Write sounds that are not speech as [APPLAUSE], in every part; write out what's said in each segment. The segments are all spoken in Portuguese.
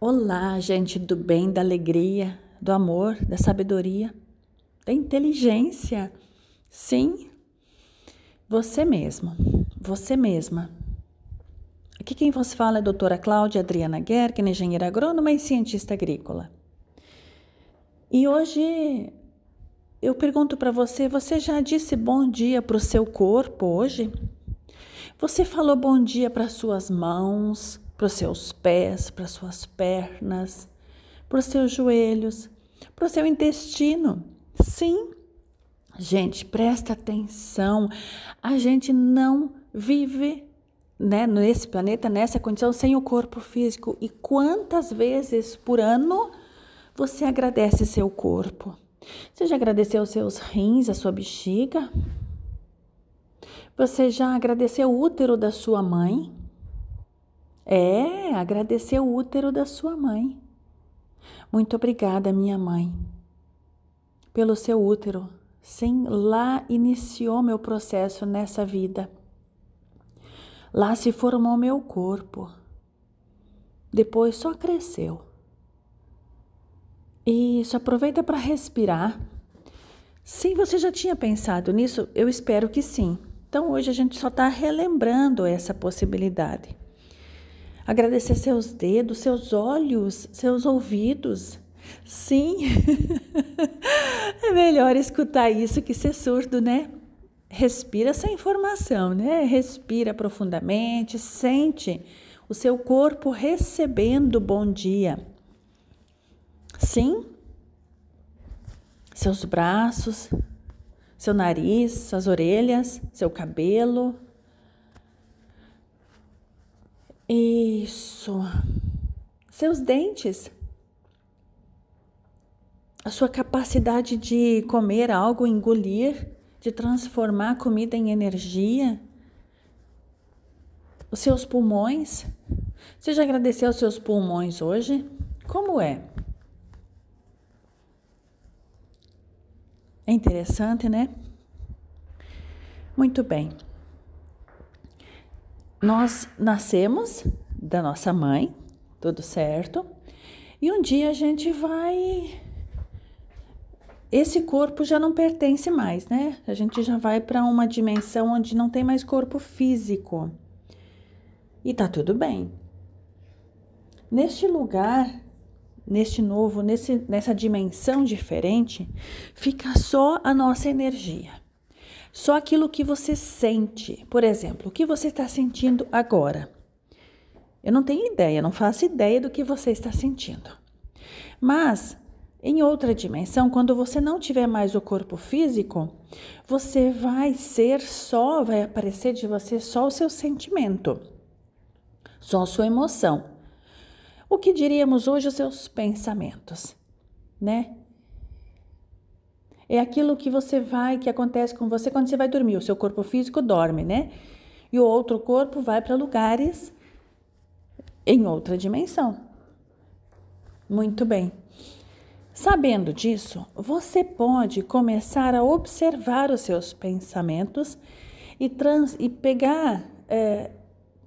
Olá, gente do bem, da alegria, do amor, da sabedoria, da inteligência. Sim, você mesmo, você mesma. Aqui quem vos fala é a doutora Cláudia Adriana Gerken, engenheira agrônoma e cientista agrícola. E hoje eu pergunto para você: você já disse bom dia para o seu corpo hoje? Você falou bom dia para suas mãos, para os seus pés, para suas pernas, para os seus joelhos, para o seu intestino? Sim. Gente, presta atenção. A gente não vive né, nesse planeta, nessa condição, sem o corpo físico. E quantas vezes por ano você agradece seu corpo? Você já agradeceu os seus rins, a sua bexiga? Você já agradeceu o útero da sua mãe? É, agradeceu o útero da sua mãe. Muito obrigada, minha mãe, pelo seu útero. Sim, lá iniciou meu processo nessa vida. Lá se formou meu corpo. Depois só cresceu. Isso, aproveita para respirar. Se você já tinha pensado nisso, eu espero que sim. Então hoje a gente só está relembrando essa possibilidade. Agradecer seus dedos, seus olhos, seus ouvidos. Sim, [LAUGHS] é melhor escutar isso que ser surdo, né? Respira essa informação, né? Respira profundamente, sente o seu corpo recebendo bom dia. Sim, seus braços, seu nariz, suas orelhas, seu cabelo. Isso. Seus dentes. A sua capacidade de comer algo, engolir, de transformar a comida em energia. Os seus pulmões. Você já agradeceu os seus pulmões hoje? Como é? É interessante, né? Muito bem. Nós nascemos da nossa mãe, tudo certo? E um dia a gente vai. Esse corpo já não pertence mais, né? A gente já vai para uma dimensão onde não tem mais corpo físico. E tá tudo bem. Neste lugar, neste novo, nesse, nessa dimensão diferente, fica só a nossa energia. Só aquilo que você sente. Por exemplo, o que você está sentindo agora. Eu não tenho ideia, não faço ideia do que você está sentindo. Mas em outra dimensão, quando você não tiver mais o corpo físico, você vai ser só, vai aparecer de você só o seu sentimento, só a sua emoção o que diríamos hoje os seus pensamentos, né? É aquilo que você vai, que acontece com você quando você vai dormir. O seu corpo físico dorme, né? E o outro corpo vai para lugares em outra dimensão. Muito bem. Sabendo disso, você pode começar a observar os seus pensamentos e, trans, e pegar é,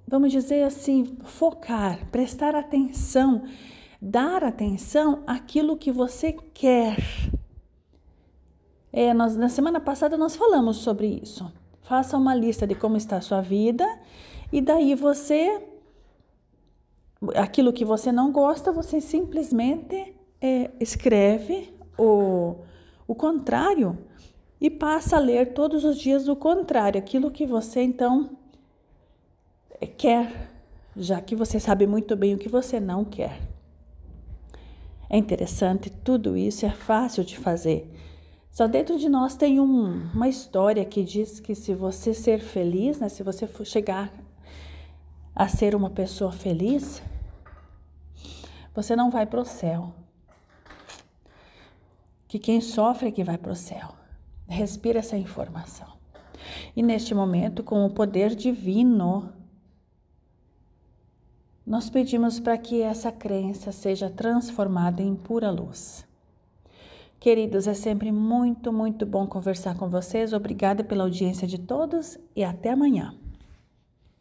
vamos dizer assim, focar, prestar atenção, dar atenção àquilo que você quer. É, nós, na semana passada nós falamos sobre isso. Faça uma lista de como está a sua vida e daí você, aquilo que você não gosta, você simplesmente é, escreve o, o contrário e passa a ler todos os dias o contrário, aquilo que você então quer, já que você sabe muito bem o que você não quer. É interessante, tudo isso é fácil de fazer. Só dentro de nós tem um, uma história que diz que se você ser feliz, né, se você chegar a ser uma pessoa feliz, você não vai para o céu. Que quem sofre é que vai para o céu. Respira essa informação. E neste momento, com o poder divino, nós pedimos para que essa crença seja transformada em pura luz. Queridos, é sempre muito, muito bom conversar com vocês. Obrigada pela audiência de todos e até amanhã.